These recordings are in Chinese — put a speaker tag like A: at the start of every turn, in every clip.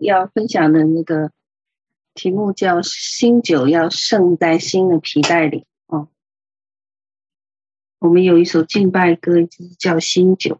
A: 要分享的那个题目叫“新酒要盛在新的皮带里”哦。我们有一首敬拜歌，就是叫《新酒》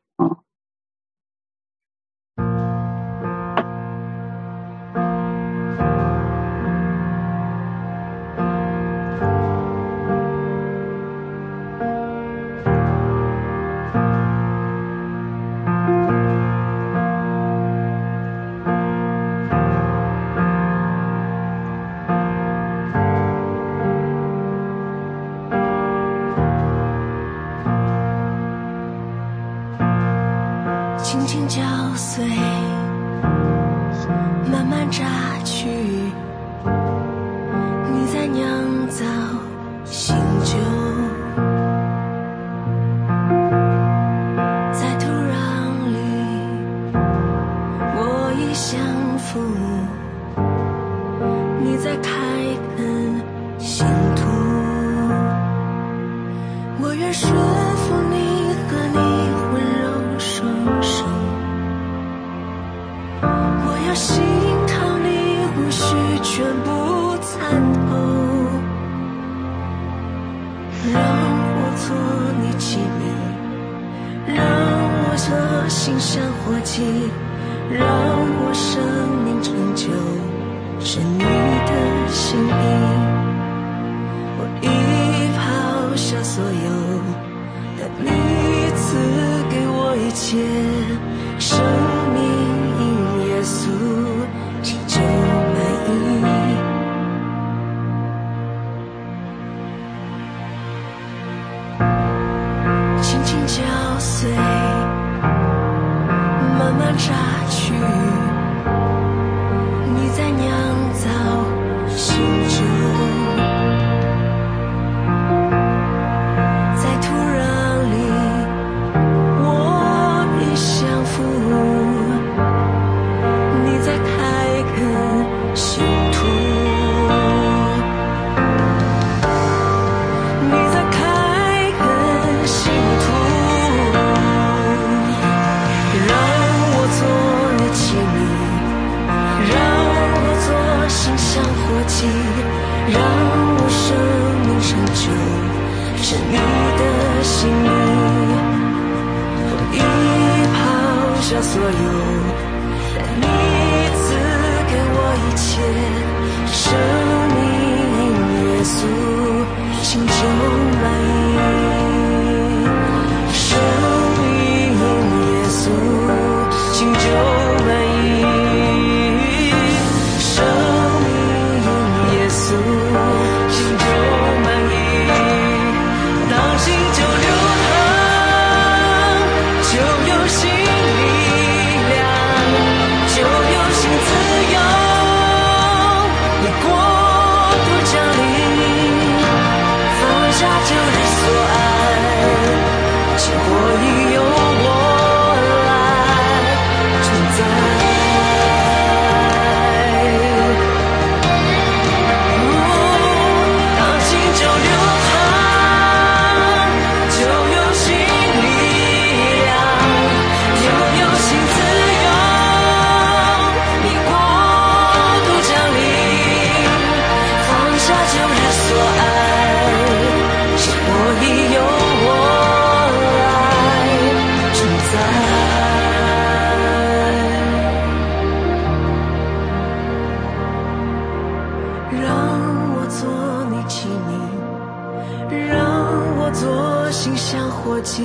B: 作
A: 星像火计，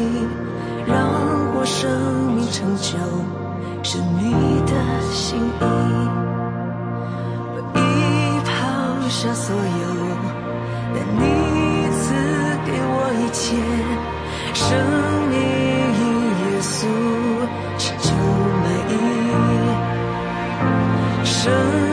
A: 让我生命成就是你的心意。我已抛下所有，但你赐给我一切，生命以耶稣祈求满意。生。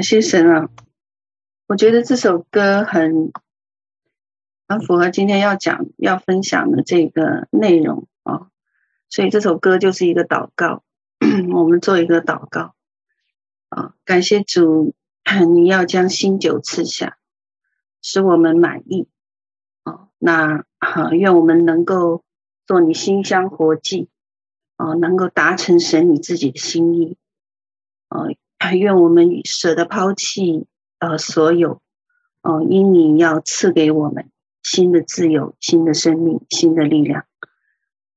B: 感谢神啊！我觉得这首歌很很符合今天要讲、要分享的这个内容啊，所以这首歌就是一个祷告。我们做一个祷告啊，感谢主，你要将新酒赐下，使我们满意啊。那好，愿我们能够做你馨香活祭啊，能够达成神你自己的心意啊。还愿我们舍得抛弃呃所有，哦，因你要赐给我们新的自由、新的生命、新的力量。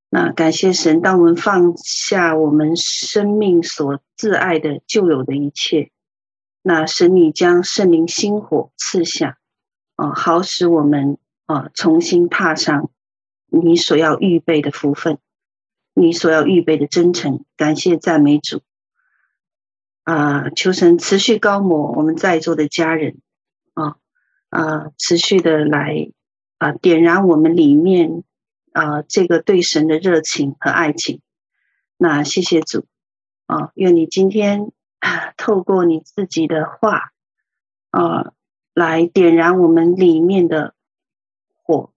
B: 那感谢神，当我们放下我们生命所挚爱的旧有的一切，那神你将圣灵新火赐下，啊，好使我们啊重新踏上你所要预备的福分，你所要预备的真诚。感谢赞美主。啊，求神持续膏抹我们在座的家人，啊啊，持续的来啊点燃我们里面啊这个对神的热情和爱情。那谢谢主啊，愿你今天透过你自己的话啊来点燃我们里面的火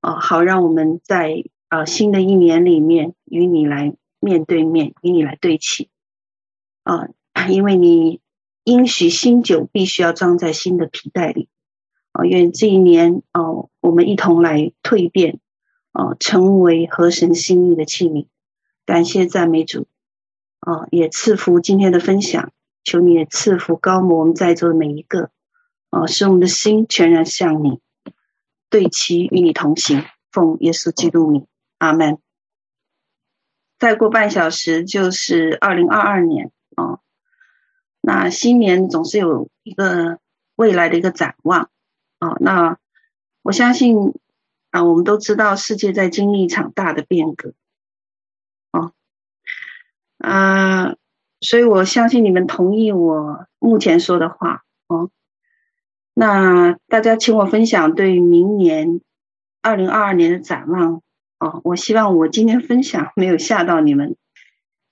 B: 啊，好让我们在啊新的一年里面与你来面对面，与你来对齐啊。因为你应许新酒必须要装在新的皮袋里，啊，愿这一年哦，我们一同来蜕变，啊，成为合神心意的器皿。感谢赞美主，啊，也赐福今天的分享，求你也赐福高摩我们在座的每一个，啊，使我们的心全然向你，对齐与你同行，奉耶稣基督名，阿门。再过半小时就是二零二二年，那新年总是有一个未来的一个展望啊，那我相信啊，我们都知道世界在经历一场大的变革啊，啊，所以我相信你们同意我目前说的话哦。那大家请我分享对明年二零二二年的展望。哦，我希望我今天分享没有吓到你们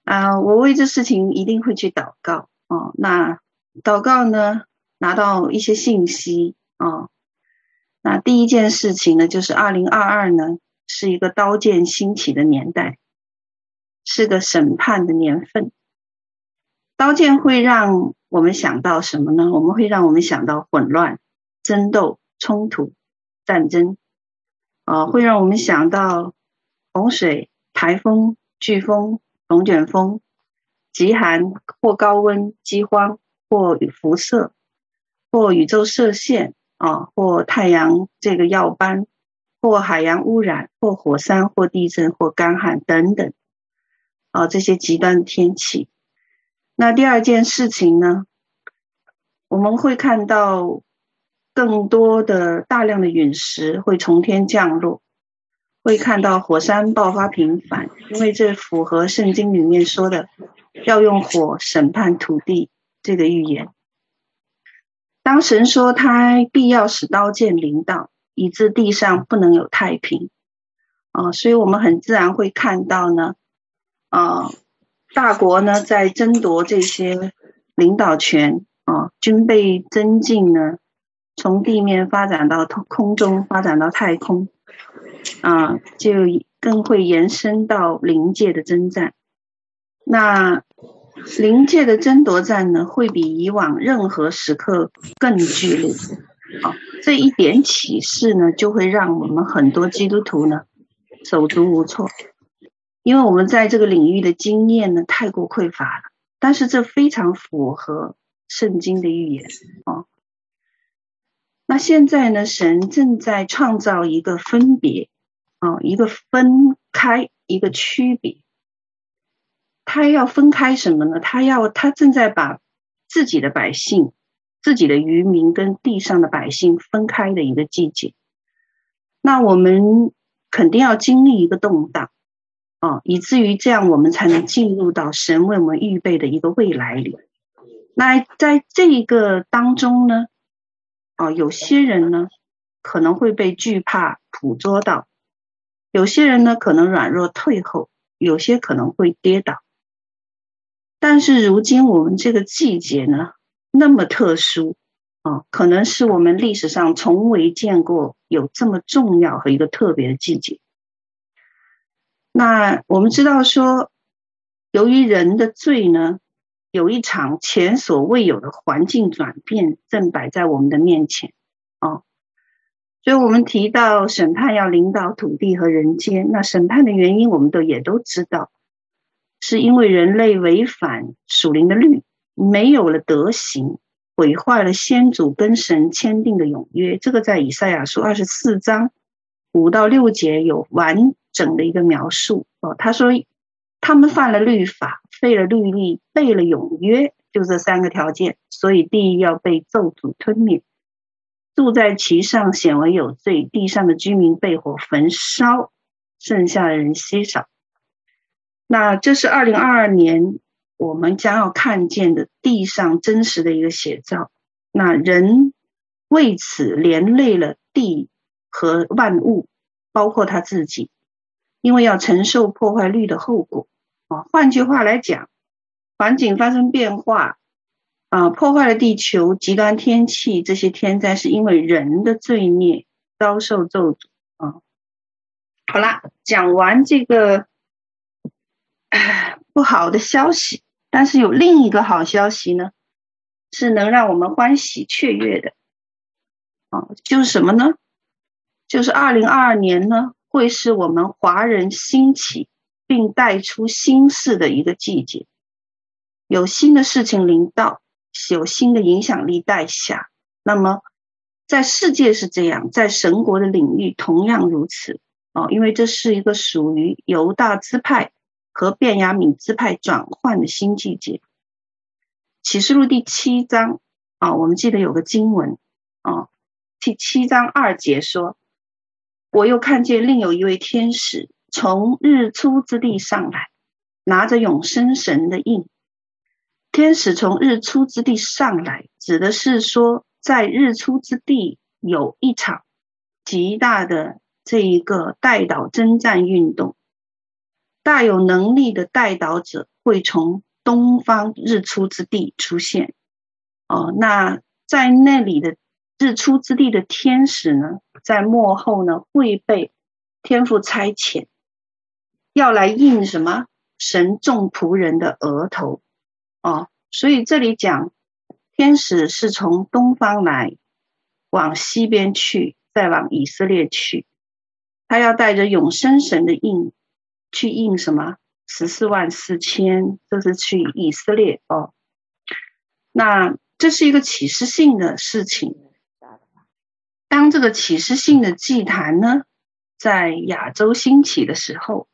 B: 啊！我为这事情一定会去祷告哦。那祷告呢，拿到一些信息哦。那第一件事情呢，就是二零二二呢是一个刀剑兴起的年代，是个审判的年份。刀剑会让我们想到什么呢？我们会让我们想到混乱、争斗、冲突、战争啊，会让我们想到。洪水、台风、飓风、龙卷风、极寒或高温、饥荒或辐射，或宇宙射线啊，或太阳这个耀斑，或海洋污染，或火山，或地震，或干旱等等啊，这些极端的天气。那第二件事情呢，我们会看到更多的大量的陨石会从天降落。会看到火山爆发频繁，因为这符合圣经里面说的要用火审判土地这个预言。当神说他必要使刀剑临到，以致地上不能有太平啊，所以我们很自然会看到呢，啊，大国呢在争夺这些领导权啊，军备增进呢，从地面发展到空中，发展到太空。啊，就更会延伸到灵界的征战。那灵界的争夺战呢，会比以往任何时刻更剧烈。好，这一点启示呢，就会让我们很多基督徒呢手足无措，因为我们在这个领域的经验呢太过匮乏了。但是这非常符合圣经的预言啊。那现在呢，神正在创造一个分别。啊、一个分开，一个区别。他要分开什么呢？他要，他正在把自己的百姓、自己的渔民跟地上的百姓分开的一个季节。那我们肯定要经历一个动荡，啊、以至于这样，我们才能进入到神为我们预备的一个未来里。那在这一个当中呢，啊、有些人呢可能会被惧怕捕捉到。有些人呢可能软弱退后，有些可能会跌倒。但是如今我们这个季节呢，那么特殊啊，可能是我们历史上从未见过有这么重要和一个特别的季节。那我们知道说，由于人的罪呢，有一场前所未有的环境转变正摆在我们的面前啊。所以我们提到审判要领导土地和人间，那审判的原因我们都也都知道，是因为人类违反属灵的律，没有了德行，毁坏了先祖跟神签订的永约。这个在以赛亚书二十四章五到六节有完整的一个描述哦。他说他们犯了律法，废了律例，背了永约，就这三个条件，所以地要被咒诅吞灭。住在其上显为有罪，地上的居民被火焚烧，剩下的人稀少。那这是二零二二年我们将要看见的地上真实的一个写照。那人为此连累了地和万物，包括他自己，因为要承受破坏率的后果。啊，换句话来讲，环境发生变化。啊，破坏了地球，极端天气这些天灾是因为人的罪孽遭受咒诅啊。好啦，讲完这个 不好的消息，但是有另一个好消息呢，是能让我们欢喜雀跃的。啊，就是什么呢？就是二零二二年呢，会是我们华人兴起并带出新事的一个季节，有新的事情临到，有新的影响力带下。那么，在世界是这样，在神国的领域同样如此哦，因为这是一个属于犹大支派和便雅敏支派转换的新季节。启示录第七章啊，我们记得有个经文啊，第七章二节说：“我又看见另有一位天使从日出之地上来，拿着永生神的印。天使从日出之地上来，指的是说，在日出之地有一场极大的这一个代祷征战运动，大有能力的代祷者会从。”东方日出之地出现，哦，那在那里的日出之地的天使呢，在幕后呢会被天父差遣，要来印什么？神众仆人的额头，哦，所以这里讲天使是从东方来，往西边去，再往以色列去，他要带着永生神的印去印什么？十四万四千，这是去以色列哦。那这是一个启示性的事情。当这个启示性的祭坛呢，在亚洲兴起的时候，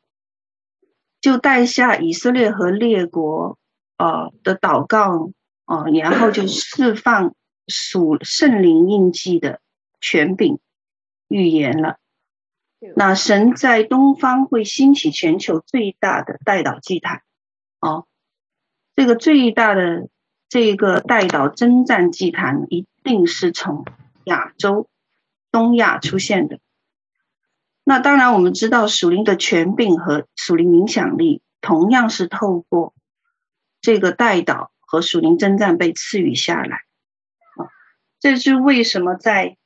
B: 就带下以色列和列国呃的祷告哦，然后就释放属圣灵印记的权柄预言了。那神在东方会兴起全球最大的代祷祭坛，哦，这个最大的这个代祷征战祭坛一定是从亚洲、东亚出现的。那当然，我们知道属灵的权柄和属灵影响力，同样是透过这个代祷和属灵征战被赐予下来。啊，这是为什么在。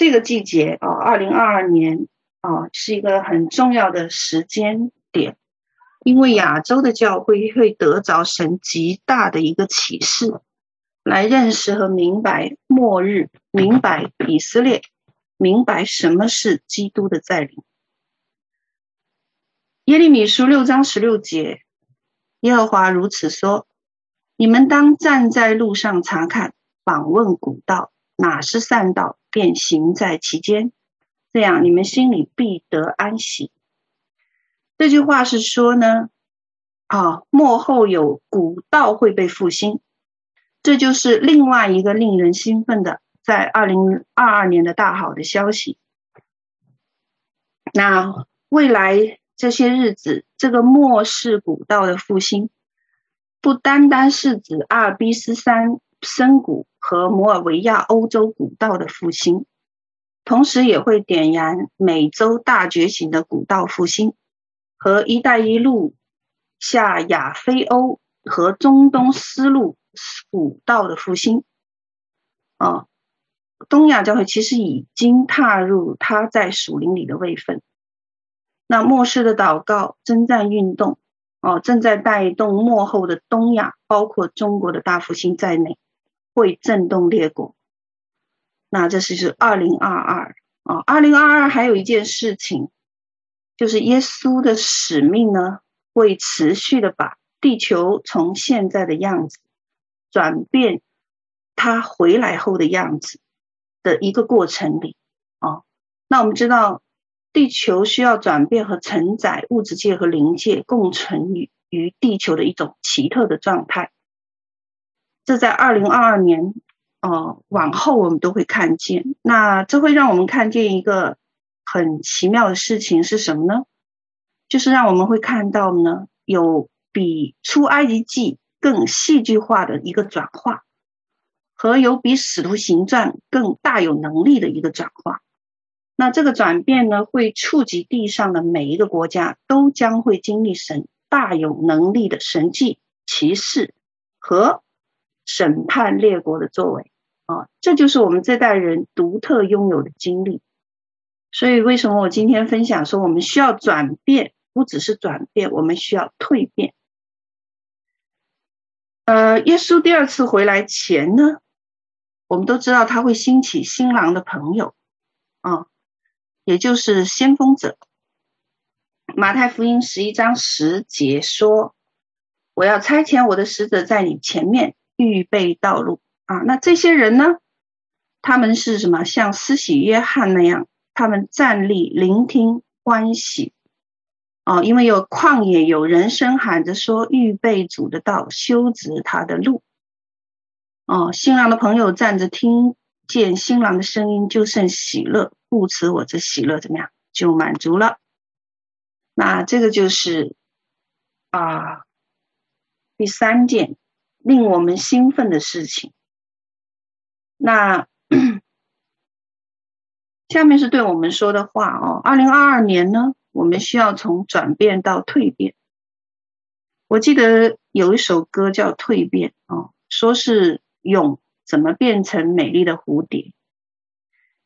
B: 这个季节啊，二零二二年啊，是一个很重要的时间点，因为亚洲的教会会得着神极大的一个启示，来认识和明白末日，明白以色列，明白什么是基督的再临。耶利米书六章十六节，耶和华如此说：你们当站在路上查看，访问古道。哪是善道，便行在其间，这样你们心里必得安息。这句话是说呢，啊，幕后有古道会被复兴，这就是另外一个令人兴奋的，在二零二二年的大好的消息。那未来这些日子，这个末世古道的复兴，不单单是指阿尔卑斯山。深谷和摩尔维亚欧洲古道的复兴，同时也会点燃美洲大觉醒的古道复兴，和“一带一路”下亚非欧和中东丝路古道的复兴。啊，东亚教会其实已经踏入他在属灵里的位分。那末世的祷告、征战运动，哦，正在带动幕后的东亚，包括中国的大复兴在内。会震动列国，那这是是二零二二啊，二零二二还有一件事情，就是耶稣的使命呢，会持续的把地球从现在的样子转变，他回来后的样子的一个过程里啊，那我们知道地球需要转变和承载物质界和灵界共存于于地球的一种奇特的状态。这在二零二二年，呃，往后我们都会看见。那这会让我们看见一个很奇妙的事情是什么呢？就是让我们会看到呢，有比出埃及记更戏剧化的一个转化，和有比使徒行传更大有能力的一个转化。那这个转变呢，会触及地上的每一个国家，都将会经历神大有能力的神迹奇事和。审判列国的作为啊，这就是我们这代人独特拥有的经历。所以，为什么我今天分享说，我们需要转变，不只是转变，我们需要蜕变。呃，耶稣第二次回来前呢，我们都知道他会兴起新郎的朋友啊，也就是先锋者。马太福音十一章十节说：“我要差遣我的使者在你前面预备道路啊。”那这些人呢？他们是什么？像施洗约翰那样，他们站立聆听欢喜。哦，因为有旷野有人声喊着说：“预备主的道，修直他的路。”哦，新郎的朋友站着听见新郎的声音，就甚喜乐，故此我这喜乐怎么样？就满足了。那这个就是啊，第三件令我们兴奋的事情。那下面是对我们说的话哦。二零二二年呢，我们需要从转变到蜕变。我记得有一首歌叫《蜕变》哦，说是蛹怎么变成美丽的蝴蝶。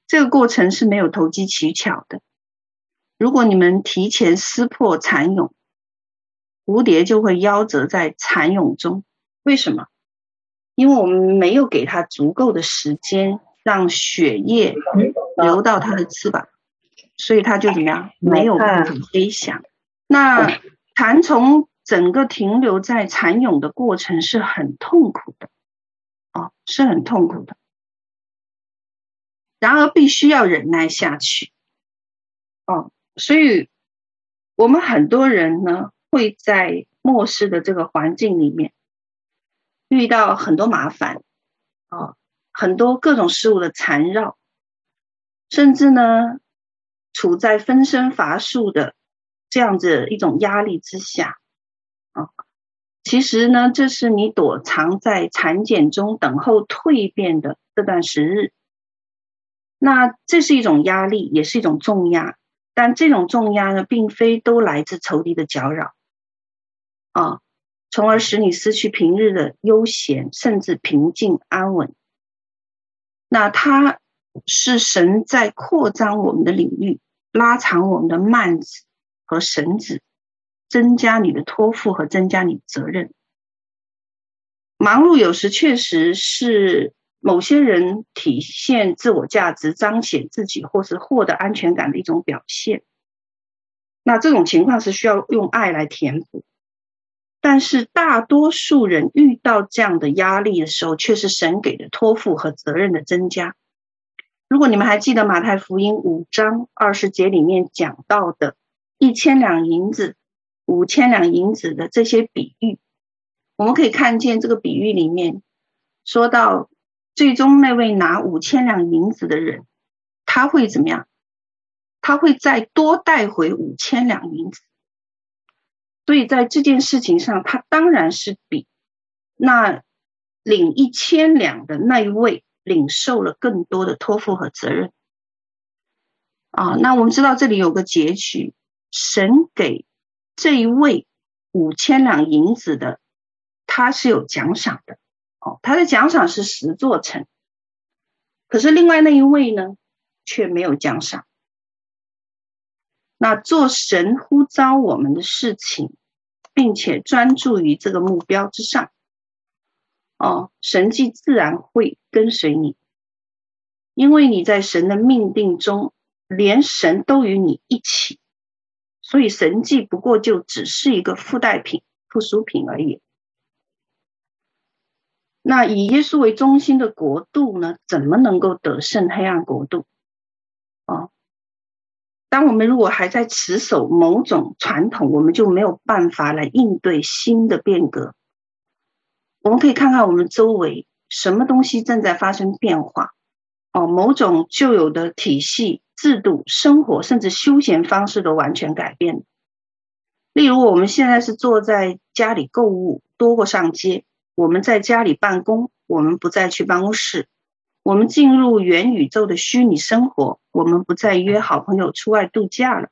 B: 这个过程是没有投机取巧的。如果你们提前撕破蚕蛹，蝴蝶就会夭折在蚕蛹中。为什么？因为我们没有给它足够的时间，让血液流到它的翅膀，所以它就怎么样？没有办法飞翔。那蚕虫整个停留在蚕蛹的过程是很痛苦的，哦，是很痛苦的。然而必须要忍耐下去，哦。所以，我们很多人呢，会在末世的这个环境里面遇到很多麻烦啊，很多各种事物的缠绕，甚至呢，处在分身乏术的这样子一种压力之下啊。其实呢，这是你躲藏在产检中等候蜕变的这段时日。那这是一种压力，也是一种重压。但这种重压呢，并非都来自仇敌的搅扰，啊，从而使你失去平日的悠闲，甚至平静安稳。那它是神在扩张我们的领域，拉长我们的幔子和绳子，增加你的托付和增加你的责任。忙碌有时确实是。某些人体现自我价值、彰显自己或是获得安全感的一种表现，那这种情况是需要用爱来填补。但是大多数人遇到这样的压力的时候，却是神给的托付和责任的增加。如果你们还记得马太福音五章二十节里面讲到的一千两银子、五千两银子的这些比喻，我们可以看见这个比喻里面说到。最终那位拿五千两银子的人，他会怎么样？他会再多带回五千两银子。所以在这件事情上，他当然是比那领一千两的那一位领受了更多的托付和责任。啊，那我们知道这里有个结局，神给这一位五千两银子的，他是有奖赏的。哦，他的奖赏是十座城，可是另外那一位呢，却没有奖赏。那做神呼召我们的事情，并且专注于这个目标之上，哦，神迹自然会跟随你，因为你在神的命定中，连神都与你一起，所以神迹不过就只是一个附带品、附属品而已。那以耶稣为中心的国度呢，怎么能够得胜黑暗国度？哦，当我们如果还在持守某种传统，我们就没有办法来应对新的变革。我们可以看看我们周围什么东西正在发生变化。哦，某种旧有的体系、制度、生活甚至休闲方式都完全改变。例如，我们现在是坐在家里购物，多过上街。我们在家里办公，我们不再去办公室；我们进入元宇宙的虚拟生活，我们不再约好朋友出外度假了；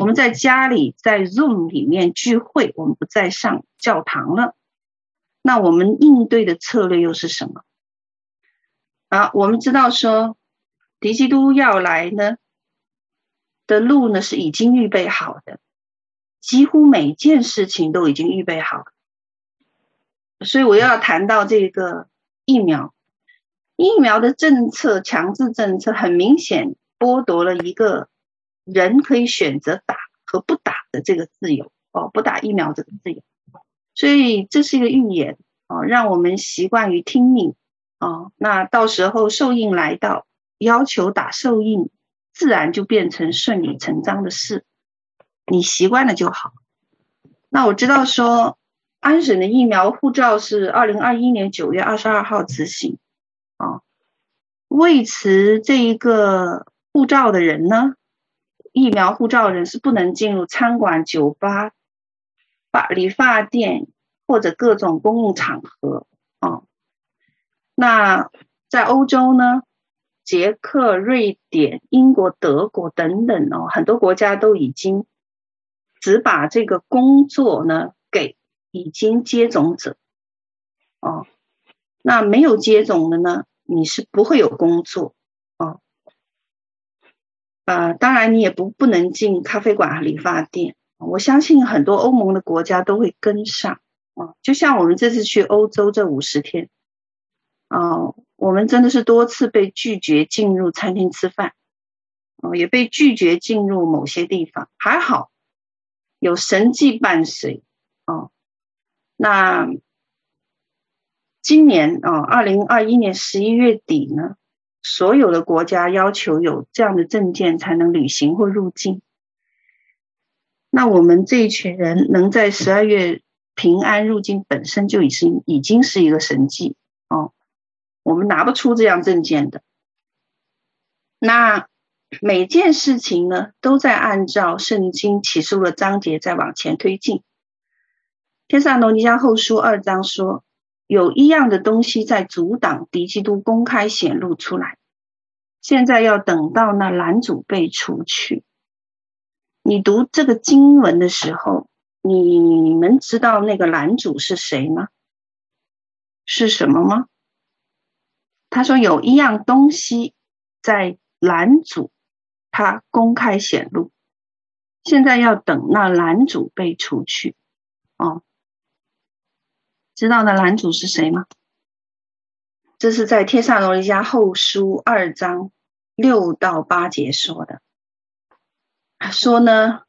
B: 我们在家里在 Zoom 里面聚会，我们不再上教堂了。那我们应对的策略又是什么？啊，我们知道说，敌基督要来呢的路呢是已经预备好的，几乎每件事情都已经预备好。所以我要谈到这个疫苗，疫苗的政策，强制政策很明显剥夺了一个人可以选择打和不打的这个自由哦，不打疫苗这个自由。所以这是一个预言哦，让我们习惯于听命哦。那到时候受印来到，要求打受印，自然就变成顺理成章的事。你习惯了就好。那我知道说，安省的疫苗护照是二零二一年九月二十二号执行。未持这一个护照的人呢，疫苗护照人是不能进入餐馆、酒吧、发理发店或者各种公共场合啊。那在欧洲呢，捷克、瑞典、英国、德国等等哦，很多国家都已经。只把这个工作呢给已经接种者，哦，那没有接种的呢，你是不会有工作，哦，呃，当然你也不不能进咖啡馆和理发店。我相信很多欧盟的国家都会跟上，哦，就像我们这次去欧洲这五十天，哦，我们真的是多次被拒绝进入餐厅吃饭，哦，也被拒绝进入某些地方，还好。有神迹伴随，哦，那今年哦，二零二一年十一月底呢，所有的国家要求有这样的证件才能旅行或入境。那我们这一群人能在十二月平安入境，本身就已经已经是一个神迹哦。我们拿不出这样证件的，那。每件事情呢，都在按照圣经启示的章节在往前推进。天上罗尼迦后书二章说，有一样的东西在阻挡敌基督公开显露出来，现在要等到那拦阻被除去。你读这个经文的时候，你们知道那个拦阻是谁吗？是什么吗？他说有一样东西在拦阻。他公开显露，现在要等那拦阻被除去。哦，知道那男主是谁吗？这是在天上罗尼迦后书二章六到八节说的。说呢，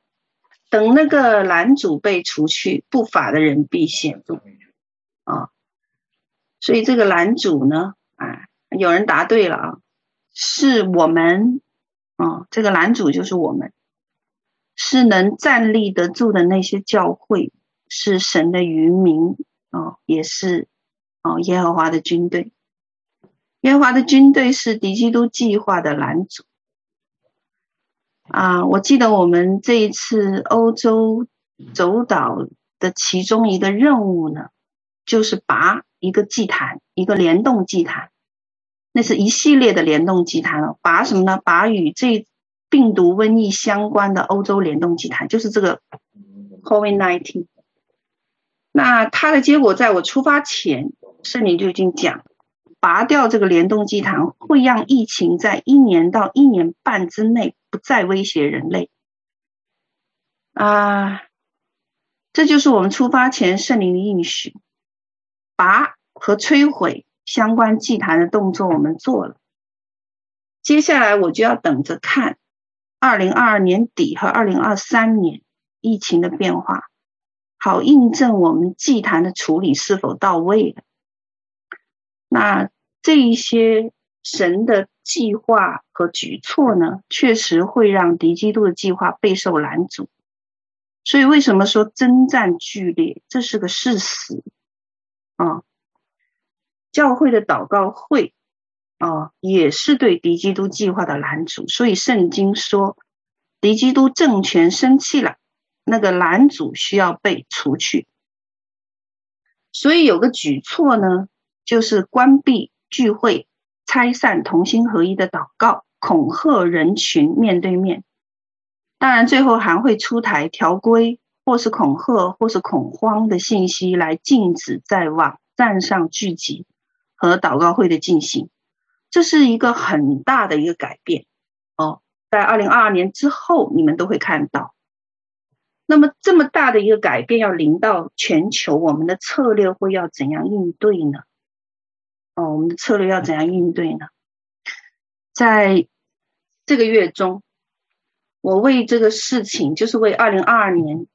B: 等那个男主被除去，不法的人必显露。啊、所以这个男主呢，啊，有人答对了啊，是我们。啊、这个男主就是我们，是能站立得住的那些教会，是神的余民哦，也是哦耶和华的军队。耶和华的军队是敌基督计划的拦阻啊！我记得我们这一次欧洲走岛的其中一个任务呢，就是拔一个祭坛，一个联动祭坛。那是一系列的联动祭坛了，拔什么呢？拔与这病毒瘟疫相关的欧洲联动祭坛，就是这个 COVID-19。那它的结果，在我出发前，圣灵就已经讲，拔掉这个联动祭坛，会让疫情在一年到一年半之内不再威胁人类。啊，这就是我们出发前圣灵的应许，拔和摧毁。相关祭坛的动作我们做了，接下来我就要等着看二零二二年底和二零二三年疫情的变化，好印证我们祭坛的处理是否到位了。那这一些神的计划和举措呢，确实会让敌基督的计划备受拦阻。所以为什么说征战剧烈？这是个事实啊。教会的祷告会，啊、也是对敌基督计划的拦阻。所以圣经说，敌基督政权生气了，那个拦阻需要被除去。所以有个举措呢，就是关闭聚会、拆散同心合一的祷告、恐吓人群面对面。当然，最后还会出台条规，或是恐吓，或是恐慌的信息，来禁止在网站上聚集。和祷告会的进行，这是一个很大的一个改变哦。在二零二二年之后，你们都会看到。那么这么大的一个改变要临到全球，我们的策略会要怎样应对呢？哦，我们的策略要怎样应对呢？在这个月中，我为这个事情，就是为二零二二年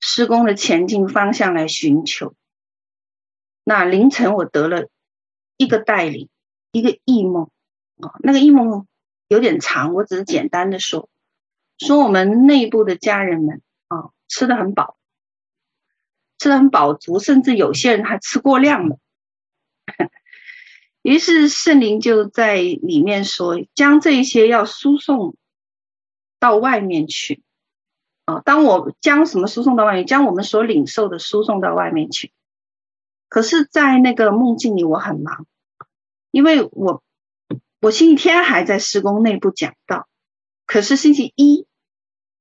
B: 施工的前进方向来寻求。那凌晨我得了一个带领，一个异梦啊，那个异梦有点长，我只是简单的说，说我们内部的家人们，吃的很饱，吃的很饱足，甚至有些人还吃过量了。于是圣灵就在里面说，将这一些要输送到外面去。啊，当我将什么输送到外面，将我们所领受的输送到外面去。可是，在那个梦境里，我很忙，因为我我星期天还在施工内部讲道，可是星期一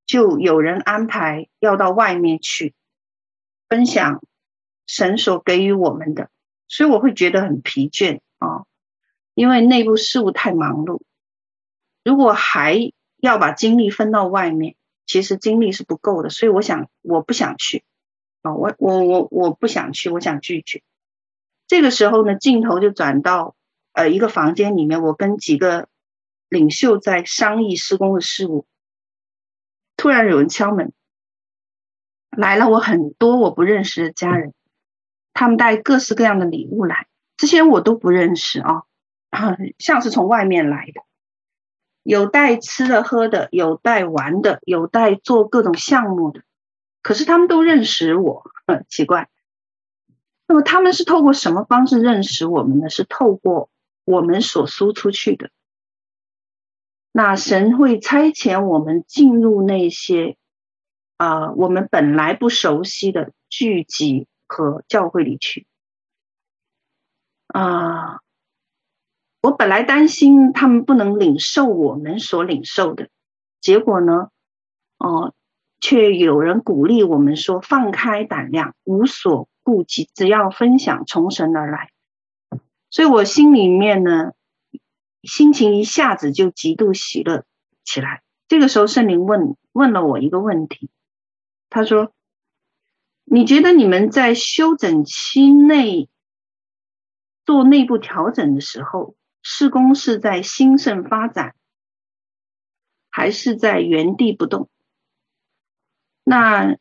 B: 就有人安排要到外面去分享神所给予我们的，所以我会觉得很疲倦。啊，因为内部事务太忙碌，如果还要把精力分到外面，其实精力是不够的。所以我想，我不想去。啊，我我我我不想去，我想拒绝。这个时候呢，镜头就转到呃一个房间里面，我跟几个领袖在商议施工的事务。突然有人敲门，来了我很多我不认识的家人，他们带各式各样的礼物来。这些我都不认识啊，像是从外面来的，有带吃的喝的，有带玩的，有带做各种项目的，可是他们都认识我，很 奇怪。那么他们是透过什么方式认识我们呢？是透过我们所输出去的。那神会差遣我们进入那些啊、我们本来不熟悉的聚集和教会里去。啊、我本来担心他们不能领受我们所领受的，结果呢，哦，却有人鼓励我们说：放开胆量，无所顾忌，只要分享从神而来。所以我心里面呢，心情一下子就极度喜乐起来。这个时候，圣灵问问了我一个问题，他说：“你觉得你们在休整期内？”做内部调整的时候，事工是在兴盛发展，还是在原地不动？那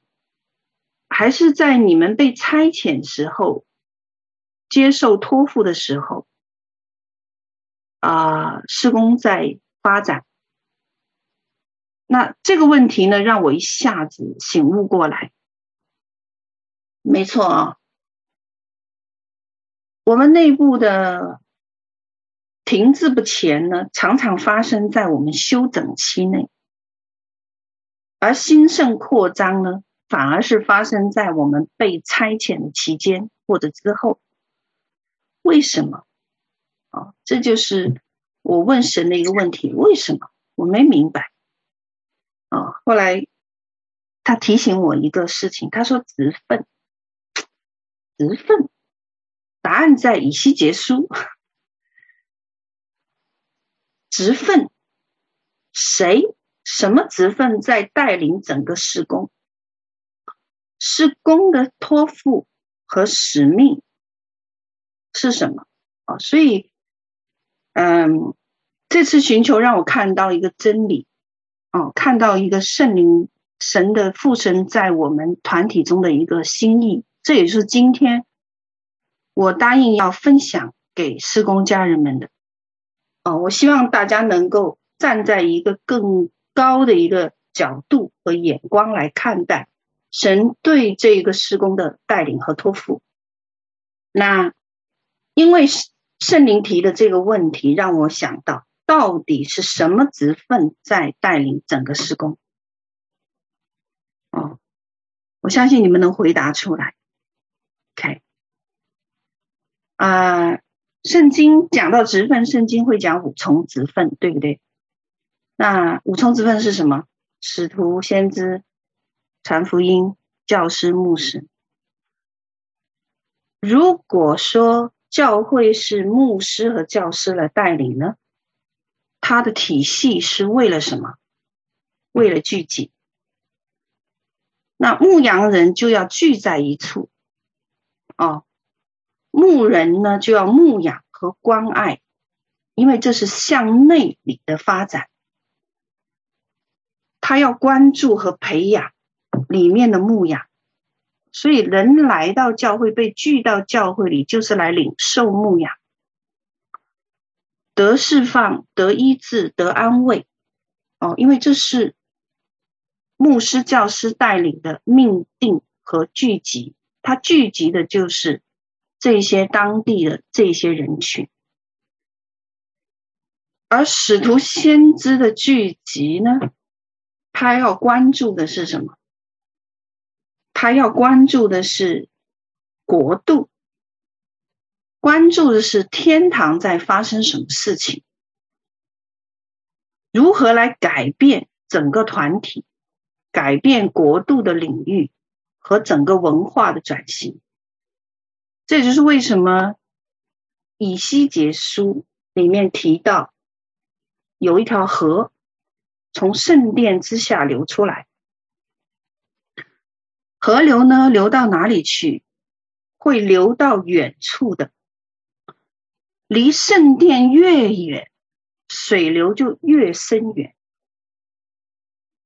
B: 还是在你们被差遣时候，接受托付的时候，啊、呃，事工在发展。那这个问题呢，让我一下子醒悟过来。没错啊。我们内部的停滞不前呢，常常发生在我们休整期内；而兴盛扩张呢，反而是发生在我们被差遣的期间或者之后。为什么？啊，这就是我问神的一个问题：为什么？我没明白。啊，后来他提醒我一个事情，他说：“职分，职分。”答案在以西结书，职分，谁？什么职分在带领整个施工？施工的托付和使命是什么？啊，所以，嗯，这次寻求让我看到一个真理，哦，看到一个圣灵神的父神在我们团体中的一个心意，这也是今天。我答应要分享给施工家人们的，哦，我希望大家能够站在一个更高的一个角度和眼光来看待神对这个施工的带领和托付。那因为是圣灵提的这个问题，让我想到到底是什么职分在带领整个施工？哦，我相信你们能回答出来。OK。啊、圣经讲到职分，圣经会讲五重职分，对不对？那五重职分是什么？使徒、先知、传福音、教师、牧师。如果说教会是牧师和教师来带领呢，他的体系是为了什么？为了聚集。那牧羊人就要聚在一处，哦。牧人呢，就要牧养和关爱，因为这是向内里的发展。他要关注和培养里面的牧养，所以人来到教会，被聚到教会里，就是来领受牧养，得释放、得医治、得安慰。哦，因为这是牧师、教师带领的命定和聚集，他聚集的就是这些当地的这些人群。而使徒先知的聚集呢，他要关注的是什么？他要关注的是国度，关注的是天堂在发生什么事情，如何来改变整个团体，改变国度的领域和整个文化的转型。这就是为什么以西结书里面提到。有一条河从圣殿之下流出来，河流呢，流到哪里去？会流到远处的，离圣殿越远，水流就越深远。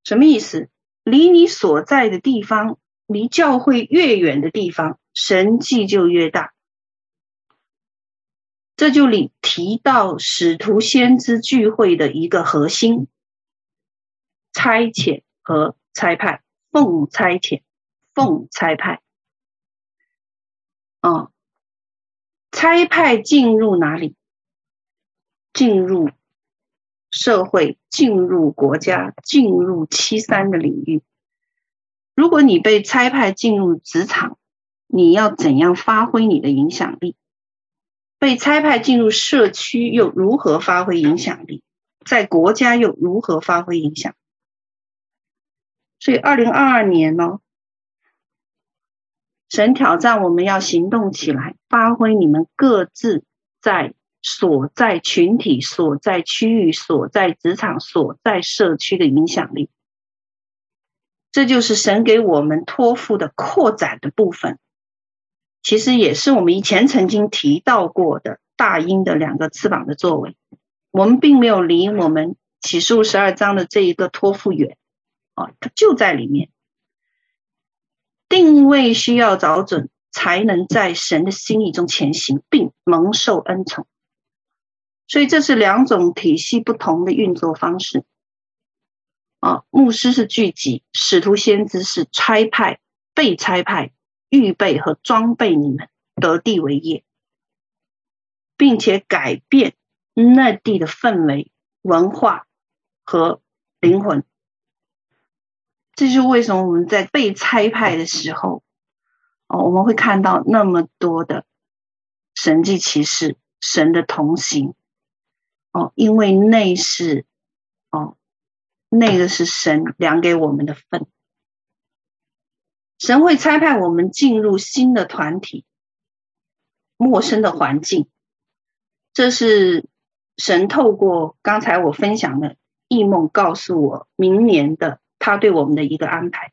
B: 什么意思？离你所在的地方，离教会越远的地方，神迹就越大。这就里提到使徒先知聚会的一个核心：差遣和差派，奉差遣，奉差派。哦，差派进入哪里？进入社会，进入国家，进入七三的领域。如果你被差派进入职场，你要怎样发挥你的影响力？被差派进入社区，又如何发挥影响力？在国家又如何发挥影响？所以，二零二二年呢，神挑战我们要行动起来，发挥你们各自在所在群体、所在区域、所在职场、所在社区的影响力。这就是神给我们托付的扩展的部分。其实也是我们以前曾经提到过的大鹰的两个翅膀的作为，我们并没有离我们启示录十二章的这一个托付远，啊，它就在里面。定位需要找准，才能在神的心意中前行，并蒙受恩宠。所以这是两种体系不同的运作方式。啊，牧师是聚集，使徒先知是差派，被差派。预备和装备你们得地为业，并且改变那地的氛围、文化和灵魂。这就是为什么我们在被差派的时候，哦，我们会看到那么多的神迹奇事、神的同行。哦，因为那是哦，那个是神量给我们的份。神会差派我们进入新的团体、陌生的环境，这是神透过刚才我分享的异梦告诉我，明年的他对我们的一个安排。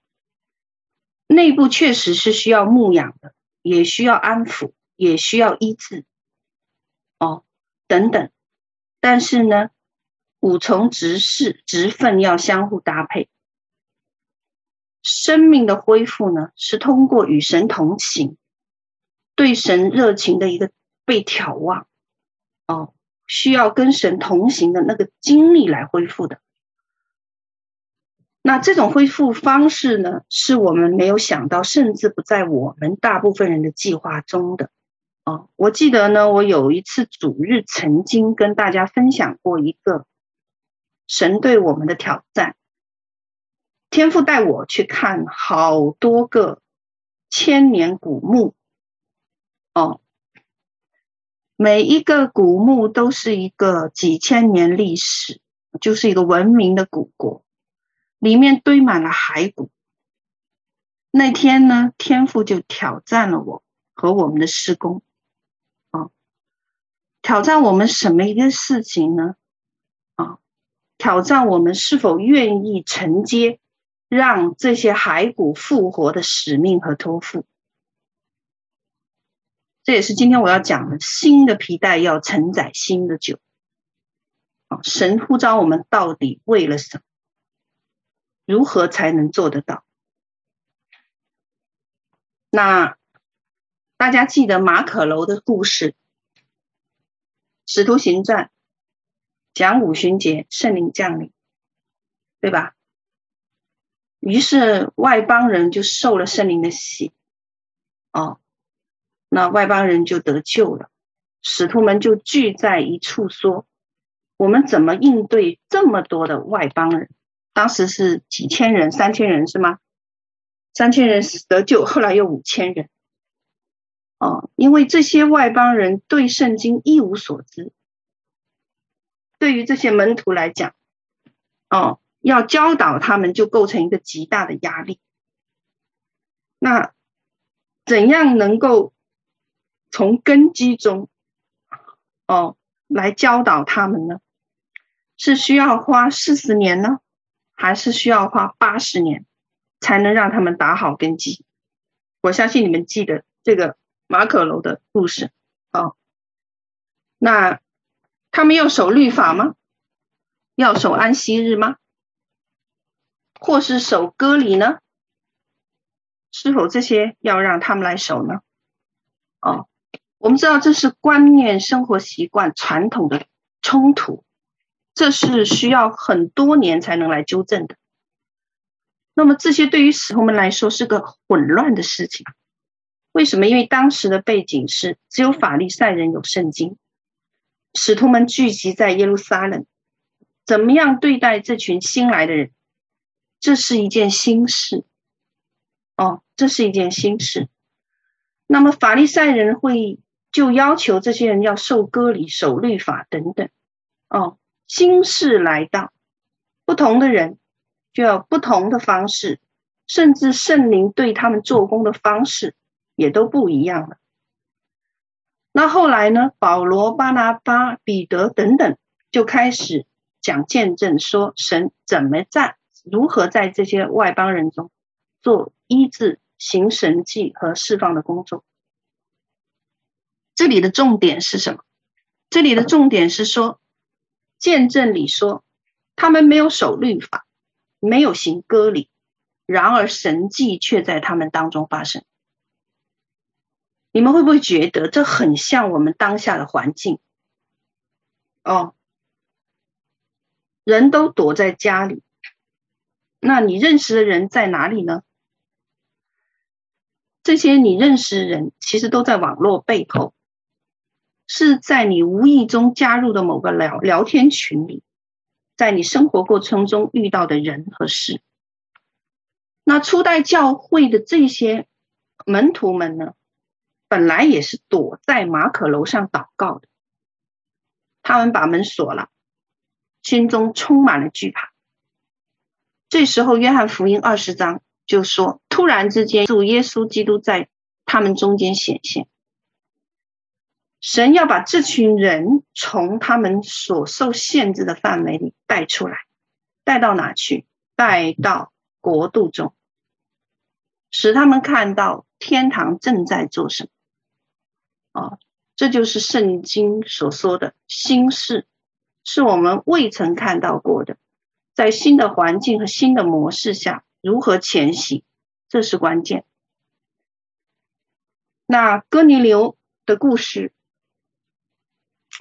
B: 内部确实是需要牧养的，也需要安抚，也需要医治，哦，等等。但是呢，五重职事、职分要相互搭配。生命的恢复呢，是通过与神同行，对神热情的一个被眺望，哦，需要跟神同行的那个经历来恢复的。那这种恢复方式呢，是我们没有想到，甚至不在我们大部分人的计划中的。哦，我记得呢，我有一次主日曾经跟大家分享过一个神对我们的挑战。天父带我去看好多个千年古墓，哦，每一个古墓都是一个几千年历史，就是一个文明的古国，里面堆满了骸骨。那天呢，天父就挑战了我和我们的施工，啊，挑战我们什么一个事情呢？啊，挑战我们是否愿意承接。让这些骸骨复活的使命和托付，这也是今天我要讲的。新的皮带要承载新的酒。神呼召我们到底为了什么？如何才能做得到？那大家记得马可楼的故事，《使徒行传》讲五旬节圣灵降临，对吧？于是外邦人就受了圣灵的洗，哦，那外邦人就得救了。使徒们就聚在一处说：“我们怎么应对这么多的外邦人？”当时是几千人，三千人是吗？三千人得救，后来又五千人。哦，因为这些外邦人对圣经一无所知，对于这些门徒来讲，哦，要教导他们就构成一个极大的压力。那怎样能够从根基中，哦，来教导他们呢？是需要花四十年呢，还是需要花八十年？才能让他们打好根基。我相信你们记得这个马可楼的故事哦。那他们要守律法吗？要守安息日吗？或是守割礼呢？是否这些要让他们来守呢？哦，我们知道这是观念、生活习惯、传统的冲突，这是需要很多年才能来纠正的。那么这些对于使徒们来说是个混乱的事情，为什么？因为当时的背景是只有法利赛人有圣经，使徒们聚集在耶路撒冷，怎么样对待这群新来的人？这是一件新事，哦，这是一件新事。那么法利赛人会就要求这些人要受割礼、守律法等等，哦，新事来到，不同的人。就有不同的方式，甚至圣灵对他们做工的方式也都不一样了。那后来呢？保罗、巴拿巴、彼得等等就开始讲见证，说神怎么在、如何在这些外邦人中做医治、行神迹和释放的工作。这里的重点是什么？这里的重点是说，见证里说他们没有守律法。没有行割礼，然而神迹却在他们当中发生。你们会不会觉得这很像我们当下的环境？哦，人都躲在家里，那你认识的人在哪里呢？这些你认识的人其实都在网络背后，是在你无意中加入的某个聊聊天群里。在你生活过程中遇到的人和事，那初代教会的这些门徒们呢，本来也是躲在马可楼上祷告的，他们把门锁了，心中充满了惧怕。这时候，约翰福音二十章就说：突然之间，主耶稣基督在他们中间显现。神要把这群人从他们所受限制的范围里带出来，带到哪去？带到国度中，使他们看到天堂正在做什么。哦，这就是圣经所说的新事，是我们未曾看到过的，在新的环境和新的模式下如何前行，这是关键。那哥尼流的故事。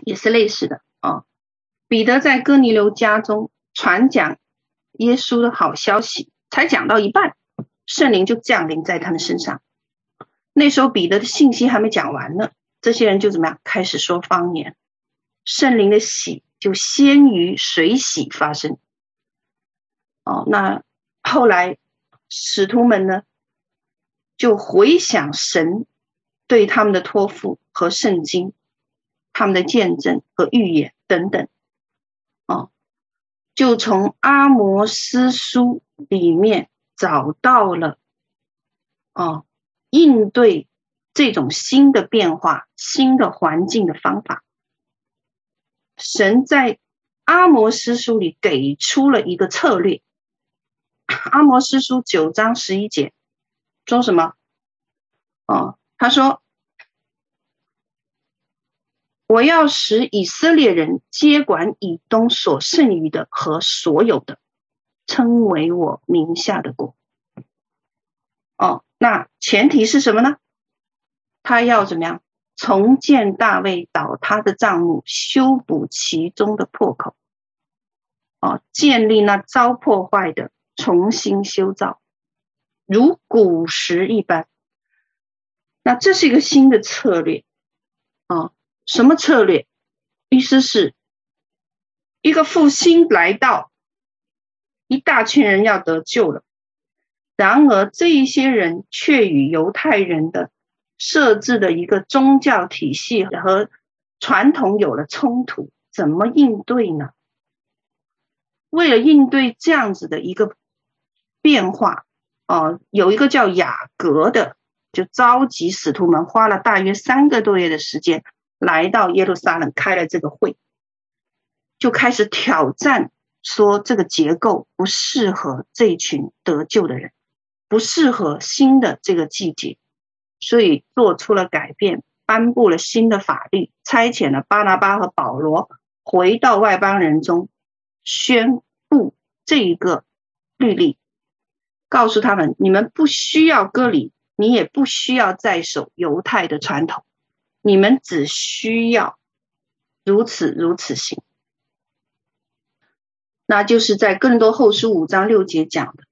B: 也是类似的啊。彼得在哥尼流家中传讲耶稣的好消息，才讲到一半，圣灵就降临在他们身上。那时候彼得的信息还没讲完呢，这些人就怎么样开始说方言，圣灵的洗就先于水洗发生。哦，那后来使徒们呢，就回想神对他们的托付和圣经。他们的见证和预言等等，哦，就从阿摩斯书里面找到了，哦，应对这种新的变化、新的环境的方法。神在阿摩斯书里给出了一个策略。阿摩斯书九章十一节说什么？哦，他说。我要使以色列人接管以东所剩余的和所有的，称为我名下的国。哦，那前提是什么呢？他要怎么样？重建大卫倒塌的帐幕，修补其中的破口。哦，建立那遭破坏的，重新修造，如古时一般。那这是一个新的策略。哦，什么策略？意思是，一个复兴来到，一大群人要得救了。然而，这一些人却与犹太人的设置的一个宗教体系和传统有了冲突，怎么应对呢？为了应对这样子的一个变化，哦，有一个叫雅各的，就召集使徒们，花了大约三个多月的时间，来到耶路撒冷开了这个会，就开始挑战，说这个结构不适合这一群得救的人。不适合新的这个季节，所以做出了改变，颁布了新的法律，差遣了巴拿巴和保罗回到外邦人中，宣布这一个律例，告诉他们：你们不需要割礼，你也不需要再守犹太的传统，你们只需要如此如此行。那就是在更多后书五章六节讲的。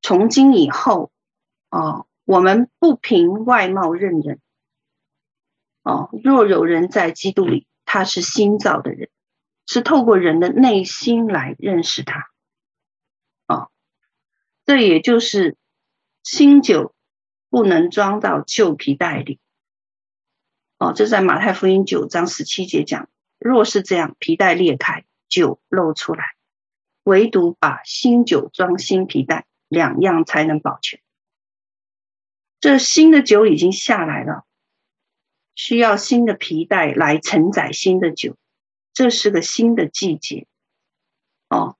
B: 从今以后，哦，我们不凭外貌认人。哦，若有人在基督里，他是新造的人，是透过人的内心来认识他。哦，这也就是新酒不能装到旧皮袋里。哦，这在马太福音九章十七节讲，若是这样，皮带裂开，酒漏出来，唯独把新酒装新皮袋。两样才能保全。这新的酒已经下来了，需要新的皮带来承载新的酒。这是个新的季节，哦，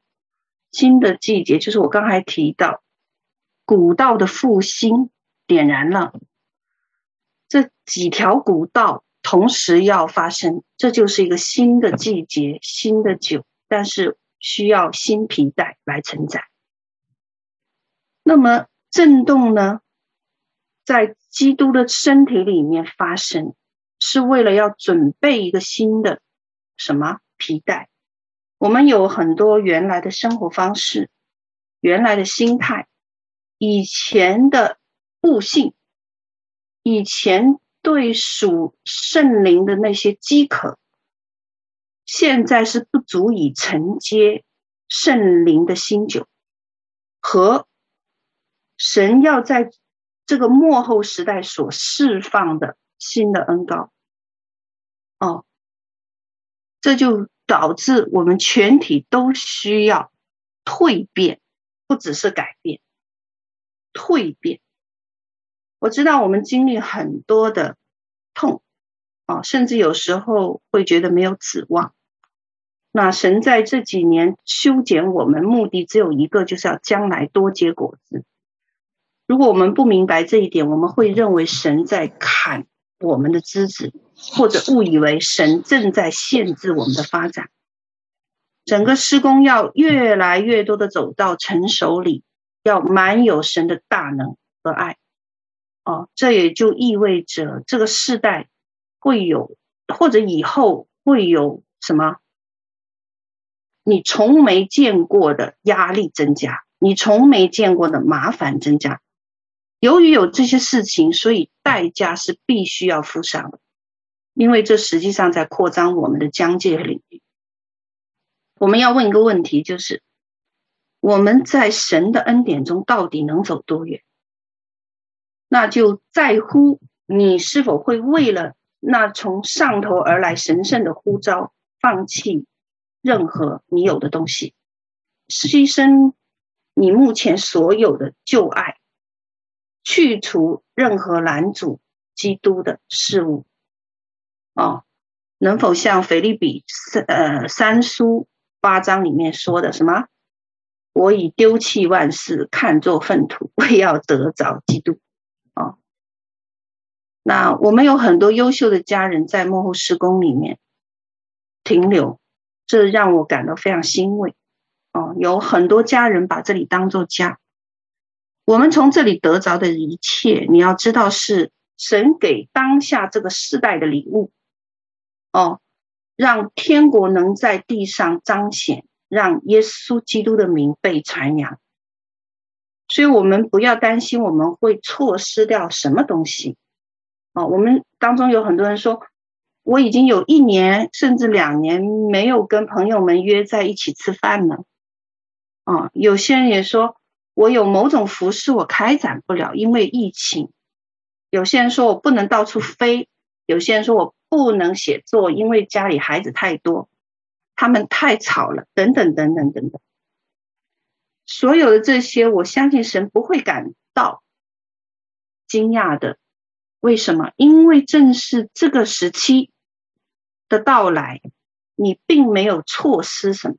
B: 新的季节就是我刚才提到古道的复兴点燃了，这几条古道同时要发生，这就是一个新的季节，新的酒，但是需要新皮带来承载。那么震动呢，在基督的身体里面发生，是为了要准备一个新的什么皮带？我们有很多原来的生活方式、原来的心态、以前的悟性、以前对属圣灵的那些饥渴，现在是不足以承接圣灵的新酒和。神要在这个末后时代所释放的新的恩膏，哦，这就导致我们全体都需要蜕变，不只是改变，蜕变。我知道我们经历很多的痛，哦，甚至有时候会觉得没有指望。那神在这几年修剪我们，目的只有一个，就是要将来多结果子。如果我们不明白这一点，我们会认为神在砍我们的枝子，或者误以为神正在限制我们的发展。整个施工要越来越多的走到成熟里，要满有神的大能和爱。哦，这也就意味着这个世代会有，或者以后会有什么？你从没见过的压力增加，你从没见过的麻烦增加。由于有这些事情，所以代价是必须要付上的，因为这实际上在扩张我们的疆界领域。我们要问一个问题，就是我们在神的恩典中到底能走多远？那就在乎你是否会为了那从上头而来神圣的呼召，放弃任何你有的东西，牺牲你目前所有的旧爱。去除任何拦阻基督的事物，哦，能否像腓利比三呃三书八章里面说的什么？我已丢弃万事，看作粪土，为要得着基督。那我们有很多优秀的家人在幕后施工里面停留，这让我感到非常欣慰。哦，有很多家人把这里当做家。我们从这里得着的一切，你要知道是神给当下这个世代的礼物。哦，让天国能在地上彰显，让耶稣基督的名被传扬。所以，我们不要担心我们会错失掉什么东西。哦，我们当中有很多人说，我已经有一年甚至两年没有跟朋友们约在一起吃饭了。啊，有些人也说，我有某种服事我开展不了，因为疫情。有些人说我不能到处飞，有些人说我不能写作，因为家里孩子太多，他们太吵了，等等等等等等。所有的这些，我相信神不会感到惊讶的。为什么？因为正是这个时期的到来，你并没有错失什么。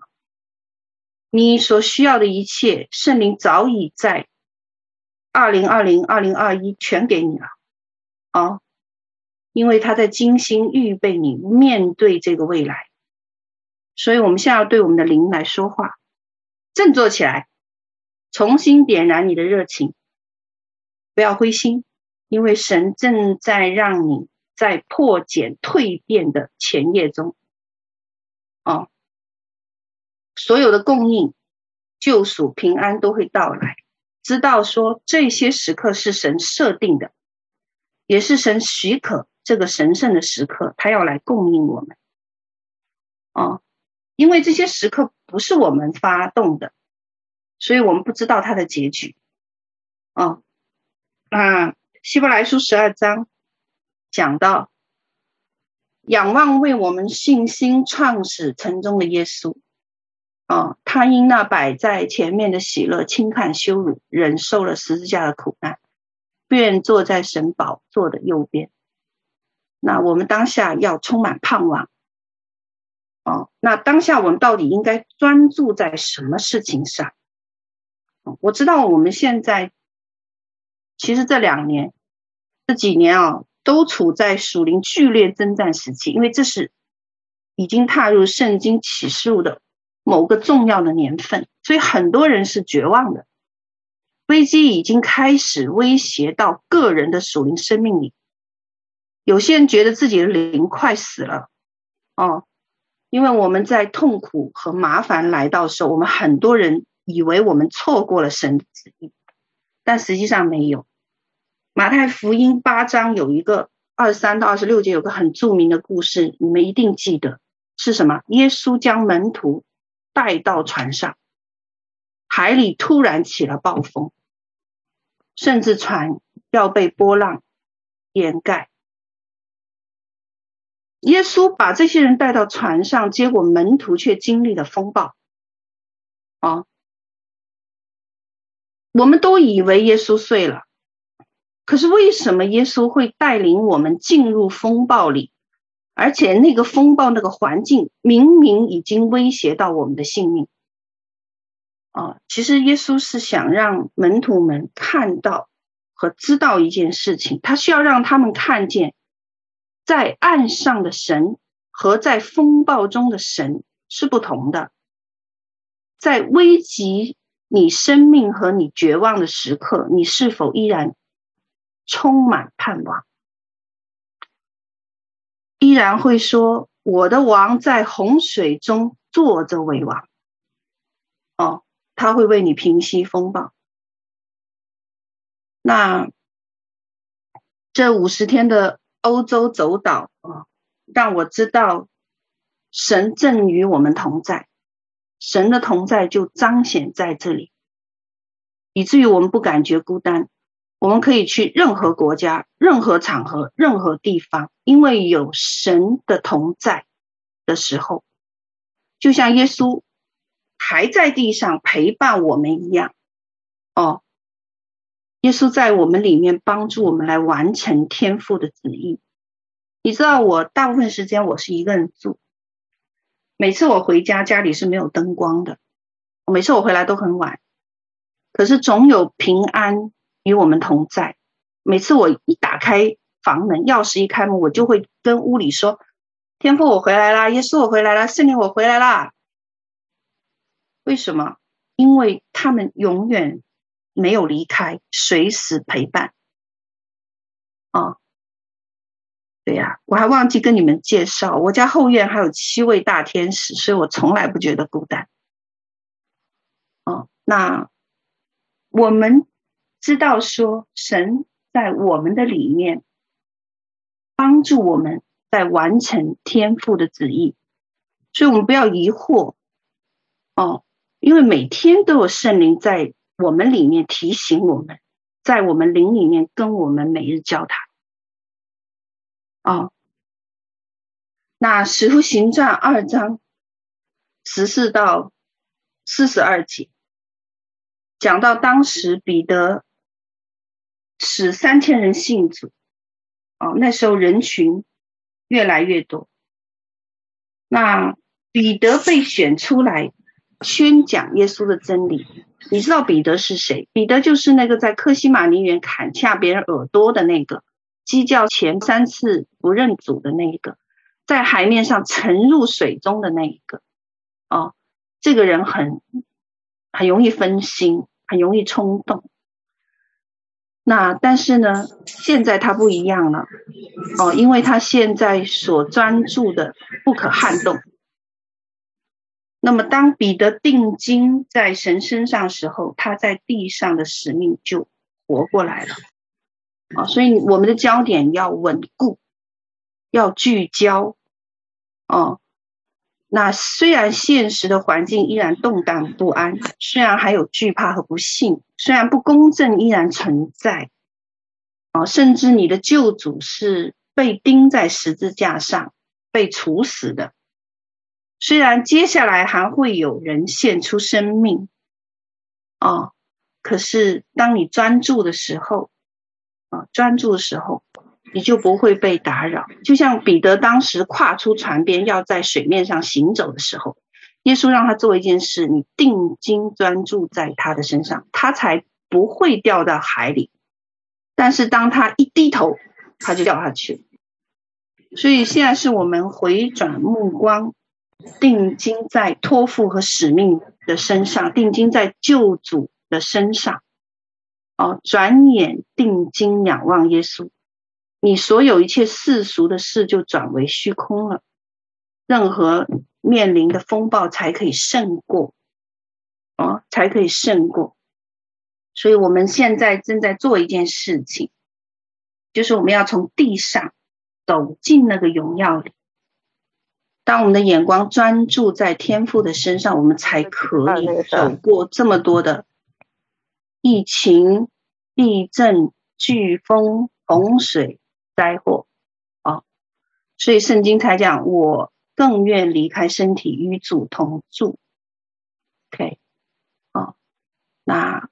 B: 你所需要的一切，圣灵早已在二零二零、二零二一全给你了。啊，因为他在精心预备你面对这个未来，所以我们现在要对我们的灵来说话，振作起来。重新点燃你的热情，不要灰心，因为神正在让你在破茧蜕变的前夜中，哦，所有的供应、救赎、平安都会到来。知道说这些时刻是神设定的，也是神许可这个神圣的时刻，他要来供应我们。哦，因为这些时刻不是我们发动的。所以我们不知道它的结局，哦，那希伯来书十二章讲到，仰望为我们信心创始成终的耶稣，啊，他因那摆在前面的喜乐，轻看羞辱，忍受了十字架的苦难，便坐在神宝座的右边。那我们当下要充满盼望，哦，那当下我们到底应该专注在什么事情上？我知道我们现在其实这两年、这几年啊，都处在属灵剧烈征战时期，因为这是已经踏入圣经启示录的某个重要的年份，所以很多人是绝望的，危机已经开始威胁到个人的属灵生命里。有些人觉得自己的灵快死了，哦，因为我们在痛苦和麻烦来到的时候，我们很多人。以为我们错过了神的旨意，但实际上没有。马太福音八章有一个二十三到二十六节有个很著名的故事，你们一定记得是什么？耶稣将门徒带到船上，海里突然起了暴风，甚至船要被波浪掩盖。耶稣把这些人带到船上，结果门徒却经历了风暴。啊！我们都以为耶稣睡了，可是为什么耶稣会带领我们进入风暴里？而且那个风暴、那个环境明明已经威胁到我们的性命啊！其实耶稣是想让门徒们看到和知道一件事情，他需要让他们看见，在岸上的神和在风暴中的神是不同的，在危急。你生命和你绝望的时刻，你是否依然充满盼望？依然会说：“我的王在洪水中坐着为王。”哦，他会为你平息风暴。那这五十天的欧洲走岛啊，让我知道神正与我们同在。神的同在就彰显在这里，以至于我们不感觉孤单。我们可以去任何国家、任何场合、任何地方，因为有神的同在的时候，就像耶稣还在地上陪伴我们一样。哦，耶稣在我们里面帮助我们来完成天父的旨意。你知道，我大部分时间我是一个人住。每次我回家，家里是没有灯光的。每次我回来都很晚，可是总有平安与我们同在。每次我一打开房门，钥匙一开门，我就会跟屋里说：“天父，我回来啦！耶稣，我回来啦！圣灵，我回来啦！”为什么？因为他们永远没有离开，随时陪伴。啊，对呀，我还忘记跟你们介绍，我家后院还有七位大天使，所以我从来不觉得孤单。哦，那我们知道说，神在我们的里面帮助我们，在完成天父的旨意，所以我们不要疑惑哦，因为每天都有圣灵在我们里面提醒我们，在我们灵里面跟我们每日交谈。哦，那使徒行传二章十四到四十二节。讲到当时彼得使三千人信主，哦，那时候人群越来越多。那彼得被选出来宣讲耶稣的真理。你知道彼得是谁？彼得就是那个在克西马尼园砍下别人耳朵的那个，鸡叫前三次不认主的那一个，在海面上沉入水中的那一个。哦，这个人很很容易分心。很容易冲动，那但是呢，现在他不一样了哦，因为他现在所专注的不可撼动。那么，当彼得定睛在神身上时候，他在地上的使命就活过来了啊！所以我们的焦点要稳固，要聚焦哦。那虽然现实的环境依然动荡不安，虽然还有惧怕和不幸，虽然不公正依然存在，啊，甚至你的救主是被钉在十字架上被处死的，虽然接下来还会有人献出生命，啊，可是当你专注的时候，啊，专注的时候。你就不会被打扰，就像彼得当时跨出船边要在水面上行走的时候，耶稣让他做一件事，你定睛专注在他的身上，他才不会掉到海里。但是当他一低头，他就掉下去。所以现在是我们回转目光，定睛在托付和使命的身上，定睛在救主的身上。哦，转眼定睛仰望耶稣。你所有一切世俗的事就转为虚空了，任何面临的风暴才可以胜过，哦，才可以胜过。所以我们现在正在做一件事情，就是我们要从地上走进那个荣耀里。当我们的眼光专注在天父的身上，我们才可以走过这么多的疫情、地震、飓风、洪水。灾祸，啊、哦，所以圣经才讲，我更愿离开身体与主同住。OK，啊、哦，那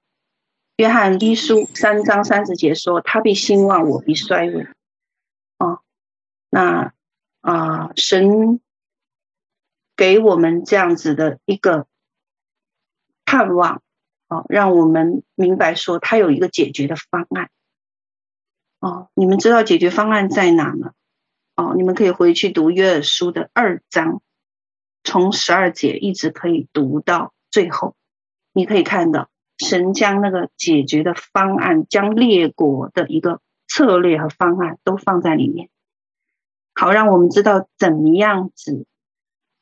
B: 约翰一书三章三十节说，他必兴旺，我必衰微。哦，那啊、神给我们这样子的一个盼望，哦，让我们明白说，他有一个解决的方案。哦，你们知道解决方案在哪吗？哦，你们可以回去读约珥书的二章，从十二节一直可以读到最后，你可以看到神将那个解决的方案，将列国的一个策略和方案都放在里面，好让我们知道怎么样子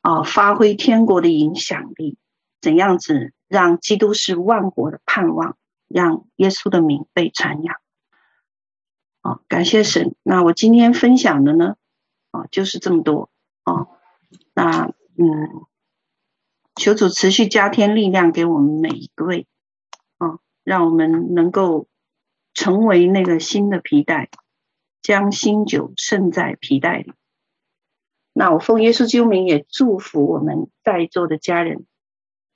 B: 啊、发挥天国的影响力，怎样子让基督是万国的盼望，让耶稣的名被传扬。啊，感谢神。那我今天分享的呢，啊，就是这么多啊。那嗯，求主持续加添力量给我们每一位啊，让我们能够成为那个新的皮带，将新酒盛在皮带里。那我奉耶稣之名也祝福我们在座的家人，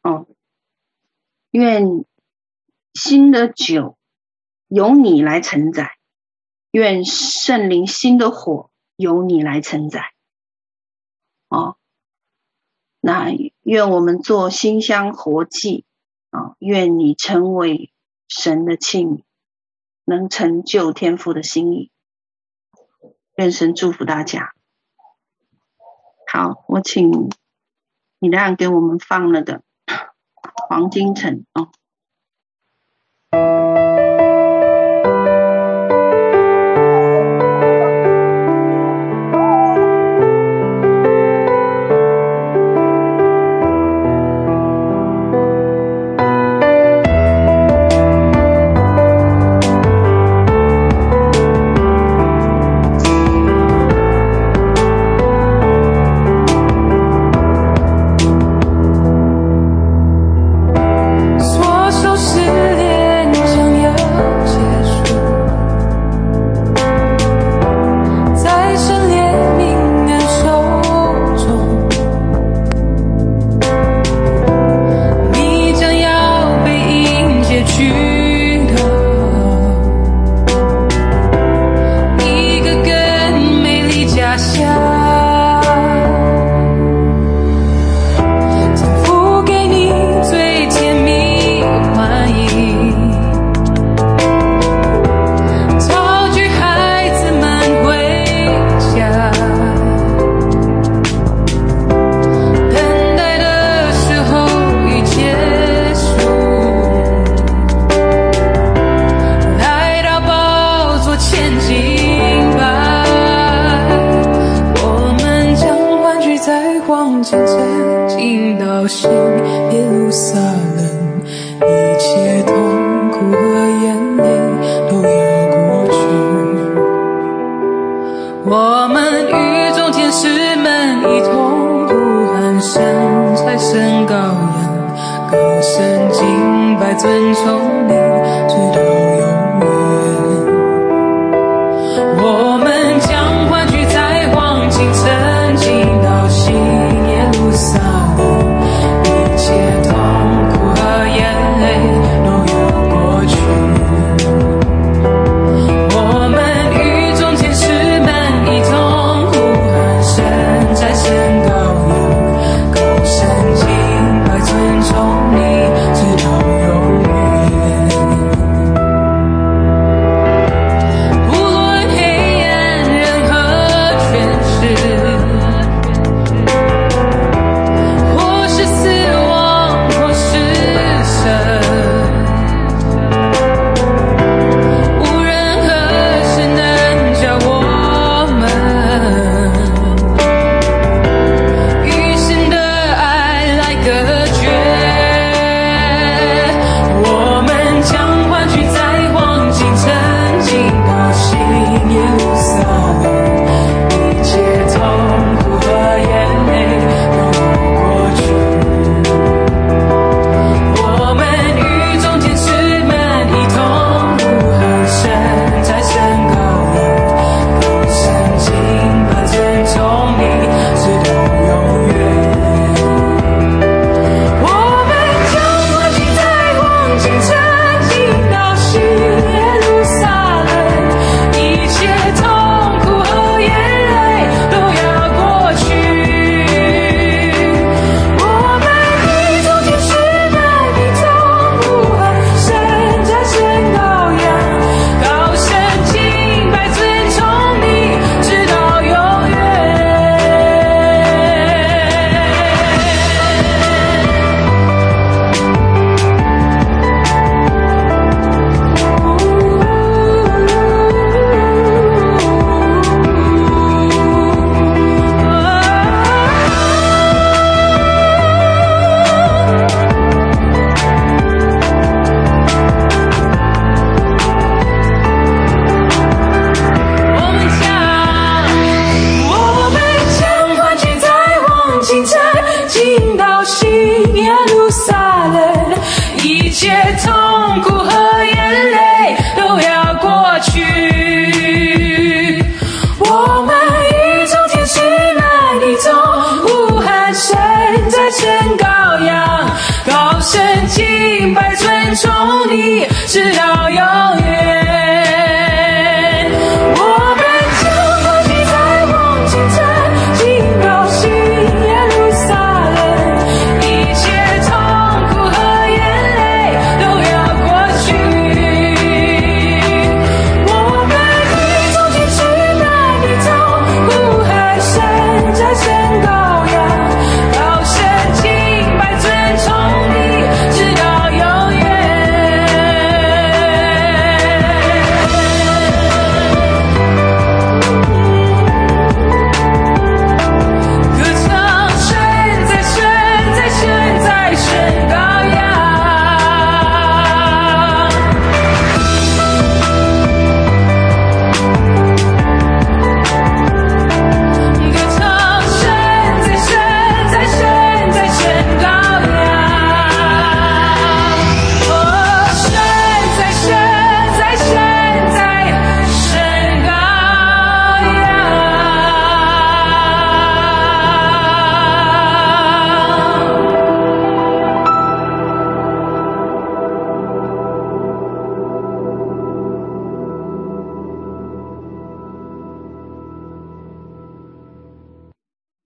B: 哦，愿新的酒由你来承载。愿圣灵新的火由你来承载，哦，那愿我们做馨香活祭啊！愿你成为神的器皿，能成就天父的心意。愿神祝福大家。好，我请你那样给我们放了的
A: 黄金城哦。